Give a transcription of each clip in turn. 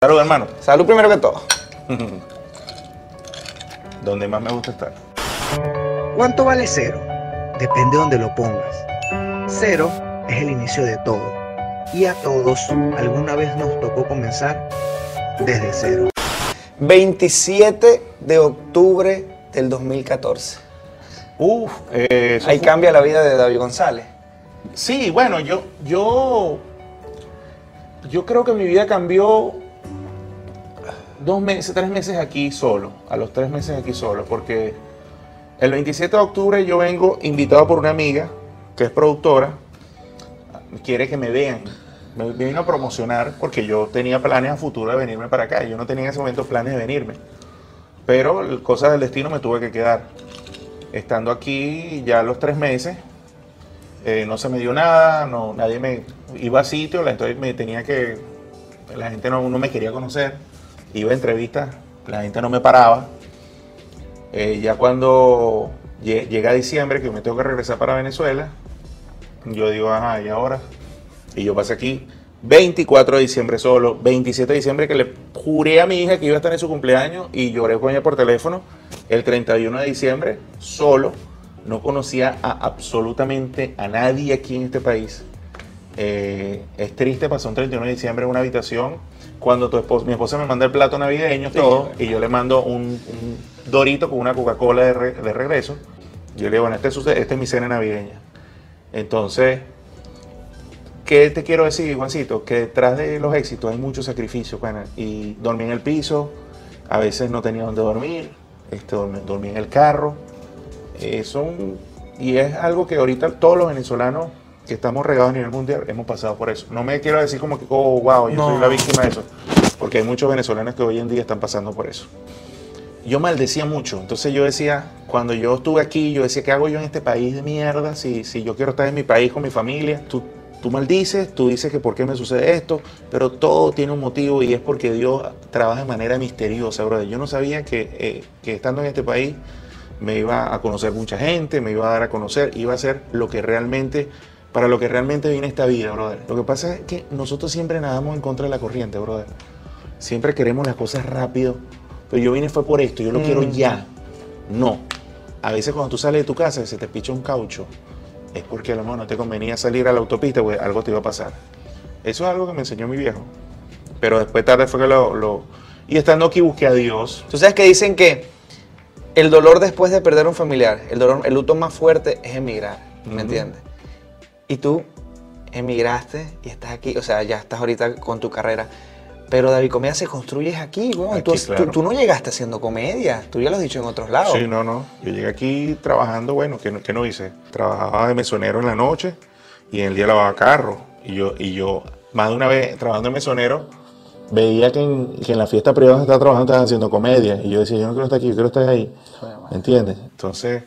Salud, hermano. Salud primero que todo. Donde más me gusta estar. ¿Cuánto vale cero? Depende de donde lo pongas. Cero es el inicio de todo. Y a todos alguna vez nos tocó comenzar desde cero. 27 de octubre del 2014. Uf, eh, Ahí fue- cambia la vida de David González. Sí, bueno, yo, yo, yo creo que mi vida cambió dos meses, tres meses aquí solo, a los tres meses aquí solo, porque el 27 de octubre yo vengo invitado por una amiga que es productora, quiere que me vean, me vino a promocionar porque yo tenía planes a futuro de venirme para acá, yo no tenía en ese momento planes de venirme, pero cosas del destino me tuve que quedar. Estando aquí ya los tres meses, eh, no se me dio nada, no, nadie me iba a sitio, entonces me tenía que, la gente no, no me quería conocer, iba a entrevistas, la gente no me paraba. Eh, ya cuando lle- llega diciembre, que me tengo que regresar para Venezuela, yo digo, ajá, ¿y ahora? Y yo pasé aquí 24 de diciembre solo, 27 de diciembre que le juré a mi hija que iba a estar en su cumpleaños y lloré con ella por teléfono. El 31 de diciembre solo, no conocía a absolutamente a nadie aquí en este país. Eh, es triste, pasó un 31 de diciembre en una habitación cuando tu esposa, mi esposa me manda el plato navideño, todo, y yo le mando un, un dorito con una Coca-Cola de, re- de regreso. Yo le digo, bueno, este es, esta es mi cena navideña. Entonces, ¿qué te quiero decir, Juancito? Que detrás de los éxitos hay mucho sacrificio, pana. Y dormí en el piso, a veces no tenía dónde dormir, este, dormí, dormí en el carro. Eh, son, y es algo que ahorita todos los venezolanos que estamos regados a nivel mundial hemos pasado por eso. No me quiero decir como que, oh, wow, yo No. soy la víctima de eso. Porque hay muchos venezolanos que hoy en día están pasando por eso yo maldecía mucho. Entonces yo decía, cuando yo estuve aquí, yo decía, ¿qué hago yo en este país de mierda? Si, si yo quiero estar en mi país con mi familia, tú, tú maldices, tú dices que por qué me sucede esto, pero todo tiene un motivo y es porque Dios trabaja de manera misteriosa, brother. Yo no sabía que, eh, que estando en este país me iba a conocer mucha gente, me iba a dar a conocer, iba a hacer lo que realmente, para lo que realmente viene esta vida, brother. Lo que pasa es que nosotros siempre nadamos en contra de la corriente, brother. Siempre queremos las cosas rápido. Pero yo vine fue por esto, yo lo quiero Mm. ya. No. A veces cuando tú sales de tu casa y se te picha un caucho, es porque a lo mejor no te convenía salir a la autopista, pues algo te iba a pasar. Eso es algo que me enseñó mi viejo. Pero después tarde fue que lo... lo- y estando aquí busqué a Dios. Tú sabes que dicen que el dolor después de perder un familiar, el dolor, el luto más fuerte es emigrar, ¿me entiendes? Y tú emigraste y estás aquí, o sea, ya estás ahorita con tu carrera. Pero David Comedia se construye aquí, weón. Tú, Aquí, tú- claro. tú no llegaste haciendo comedia, tú ya lo has dicho en otros lados. Sí, no, no. Yo llegué aquí trabajando, bueno, ¿qué, no- qué no hice? Trabajaba de mesonero en la noche y en el día lavaba carro. Y yo, y yo más de una vez trabajando de mesonero, veía que en, que en la fiesta privada estaba trabajando, estaban haciendo comedia. Y yo decía, yo no quiero estar aquí, yo quiero estar ahí. ¿Me entiendes? Entonces,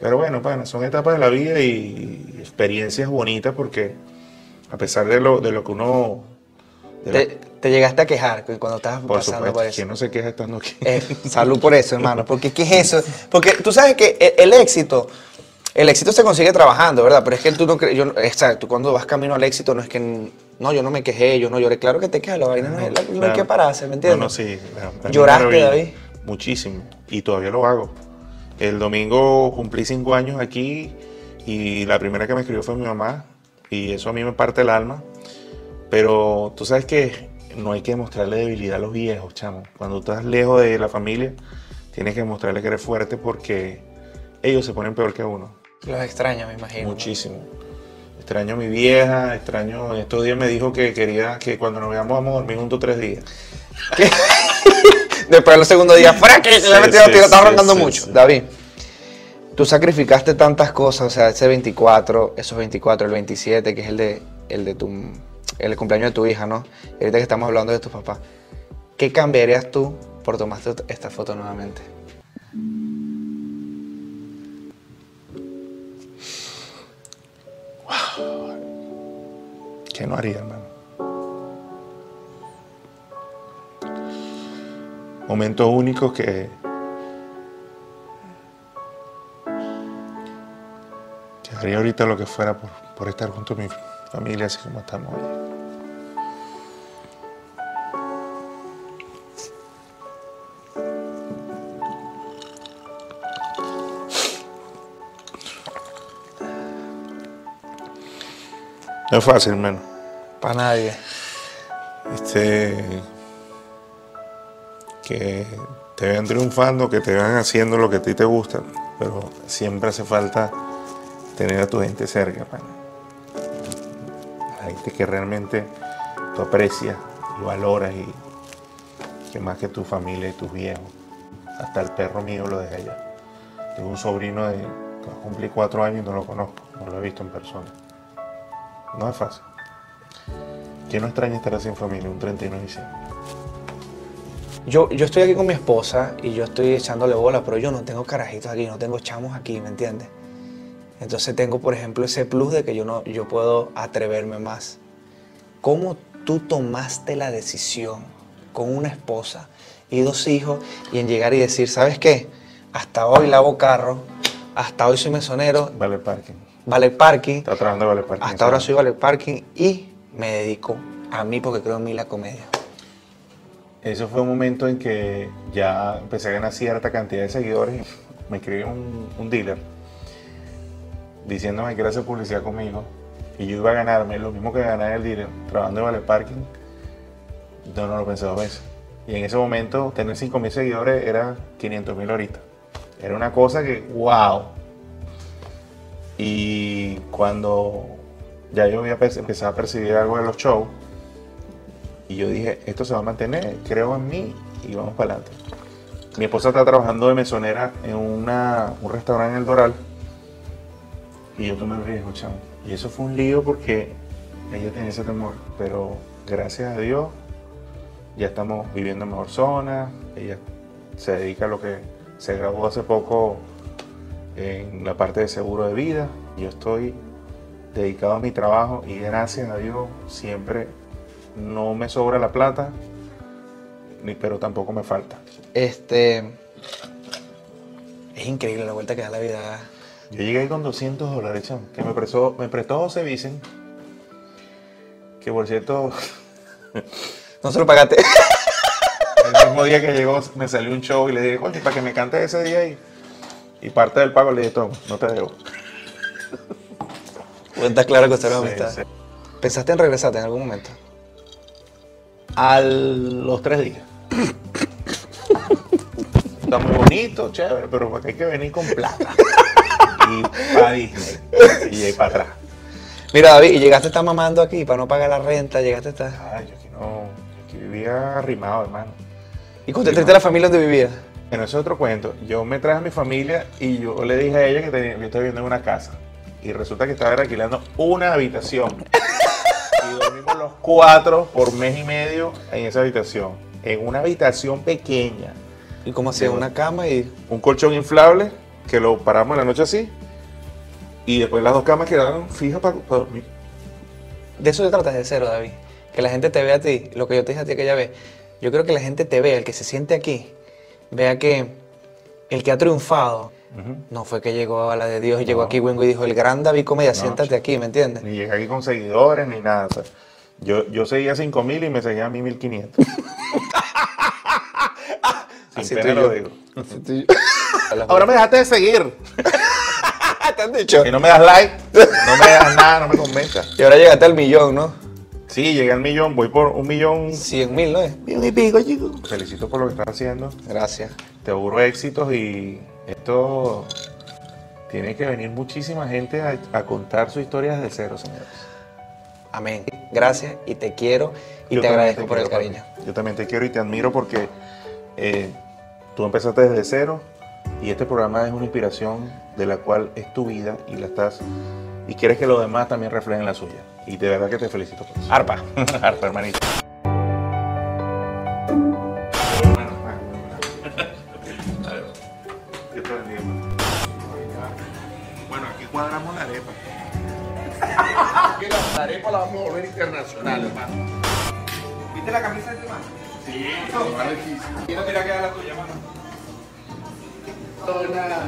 pero bueno, pana, son etapas de la vida y experiencias bonitas porque a pesar de lo, de lo que uno... lo- Te, te llegaste a quejar cuando estabas por pasando supuesto, por eso. ¿quién no se queja estando aquí? Eh, salud por eso, hermano. Porque ¿qué es eso? Porque tú sabes que el, el éxito, el éxito se consigue trabajando, ¿verdad? Pero es que tú no crees, exacto, tú cuando vas camino al éxito no es que, no, yo no me quejé, yo no lloré. Claro que te quejas, la vaina no, no hay que pararse, ¿me entiendes? No, no, sí. ¿Lloraste. David? Muchísimo. Y todavía lo hago. El domingo cumplí cinco años aquí y la primera que me escribió fue mi mamá y eso a mí me parte el alma. Pero tú sabes que no hay que mostrarle debilidad a los viejos, chamo. Cuando estás lejos de la familia, tienes que mostrarle que eres fuerte porque ellos se ponen peor que uno. Los extraño, me imagino. Muchísimo. Extraño a mi vieja, extraño. Estos días me dijo que quería que cuando nos veamos vamos a dormir juntos tres días. Después del segundo día, fuera que se Sí, le metió sí, tiro, estaba sí, roncando sí, mucho. David, tú sacrificaste tantas cosas, o sea, ese 24, esos 24, el 27, que es el de, el de tu, el cumpleaños de tu hija, ¿no? Y ahorita que estamos hablando de tus papás, ¿qué cambiarías tú por tomarte esta foto nuevamente? ¿Qué no haría, hermano? Momentos únicos que. Haría ahorita lo que fuera por, por estar junto a mi familia, así como estamos hoy. No es fácil, menos. Para nadie. Este. Que te vean triunfando, que te vean haciendo lo que a ti te gusta, pero siempre hace falta tener a tu gente cerca, hermano. La gente que realmente tú aprecias y valoras y que más que tu familia y tus viejos. Hasta el perro mío lo dejé allá. Tengo un sobrino de que cumplir cuatro años y no lo conozco, no lo he visto en persona. No es fácil. ¿Quién no extraña estar sin familia un 31 de diciembre? Yo, yo estoy aquí con mi esposa y yo estoy echándole bola, pero yo no tengo carajitos aquí, no tengo chamos aquí, ¿me entiendes? Entonces tengo, por ejemplo, ese plus de que yo, no, yo puedo atreverme más. ¿Cómo tú tomaste la decisión con una esposa y dos hijos y en llegar y decir, ¿sabes qué? Hasta hoy lavo carro, hasta hoy soy mesonero, Vale parking. vale parking, Está trabajando vale parking. hasta ahora soy vale parking y me dedico a mí porque creo en mí la comedia. Eso fue un momento en que ya empecé a ganar cierta cantidad de seguidores. Me escribió un, un dealer diciéndome que quería hacer publicidad conmigo. Y yo iba a ganarme lo mismo que ganar el dealer trabajando de vale parking. No, no lo pensé dos veces. Y en ese momento tener 5.000 seguidores era 500.000 ahorita. Era una cosa que, wow. Y cuando ya yo había pe- empezado a percibir algo de los shows, y yo dije, esto se va a mantener, creo en mí y vamos para adelante. Mi esposa está trabajando de mesonera en una- un restaurante en el Doral. Y yo tomé el riesgo, chamo. Y eso fue un lío porque ella tenía ese temor. Pero gracias a Dios ya estamos viviendo en mejor zona. Ella se dedica a lo que se graduó hace poco en la parte de seguro de vida. Yo estoy dedicado a mi trabajo y gracias a Dios siempre no me sobra la plata, ni, pero tampoco me falta. Este. Es increíble la vuelta que da la vida. Yo llegué ahí con 200 dólares, chamo, que me prestó, me prestó José Vicen, que por cierto, No se lo pagaste. el mismo día que llegó me salió un show y le dije, coño, para que me cante ese día ahí. Y parte del pago le dije, toma, no te debo. Cuenta claro que usted no Sí, amistad. sí. ¿Pensaste en regresarte en algún momento? A los tres días. Está muy bonito, chévere, pero porque hay que venir con plata. Y para Disney. Y ahí para atrás. Mira, David, y llegaste a estar mamando aquí para no pagar la renta, llegaste a estar. Ay, yo aquí no, yo aquí vivía arrimado, hermano. ¿Y trajiste a la familia donde vivías? Bueno, eso es otro cuento. Yo me traje a mi familia y yo le dije a ella que tenía, yo estaba viviendo en una casa. Y resulta que estaba alquilando una habitación. Y dormimos los cuatro por mes y medio en esa habitación. En una habitación pequeña. ¿Y cómo hacía? Una cama y. Un colchón inflable que lo paramos en la noche así. Y después las dos camas quedaron fijas para dormir. De eso se trata de cero, David. Que la gente te vea a ti, lo que yo te dije a ti aquella vez. Yo creo que la gente te vea, el que se siente aquí, vea que el que ha triunfado no fue que llegó a la de Dios y llegó aquí Wingo y dijo, el gran David Comedia, No, siéntate aquí, ¿me entiendes? Ni llegué aquí con seguidores ni nada. o sea, yo, yo seguía 5000 y me seguía a mí 1500. Sin Así pena lo digo. Ahora Ahora me dejaste de seguir. te han dicho. Si no me das like, no me das nada, no me comentas. Y ahora llegaste al millón, ¿no? Sí, llegué al millón, voy por un millón. Cien mil, ¿no es? Millón y pico, chico. Felicito por lo que estás haciendo. Gracias. Te auguro éxitos y esto tiene que venir muchísima gente a, a contar su historia desde cero, señores. Amén. Gracias y te quiero y Yo te agradezco por el cariño. Yo también te quiero y te admiro porque eh, tú empezaste desde cero y este programa es una inspiración de la cual es tu vida y la estás y quieres que los demás también reflejen la suya. Y de verdad que te felicito por eso. Arpa. Arpa, hermanito. Bueno, aquí cuadramos la arepa. que la arepa la vamos a volver internacional, hermano. ¿Viste la camisa de tu mano? Sí, está riquísimo. Quiero tirar que la tuya, mano. Zona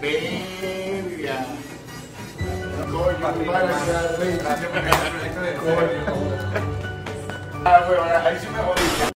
Bella. Coño, para que. Ah, bueno, ahí sí me jodiste.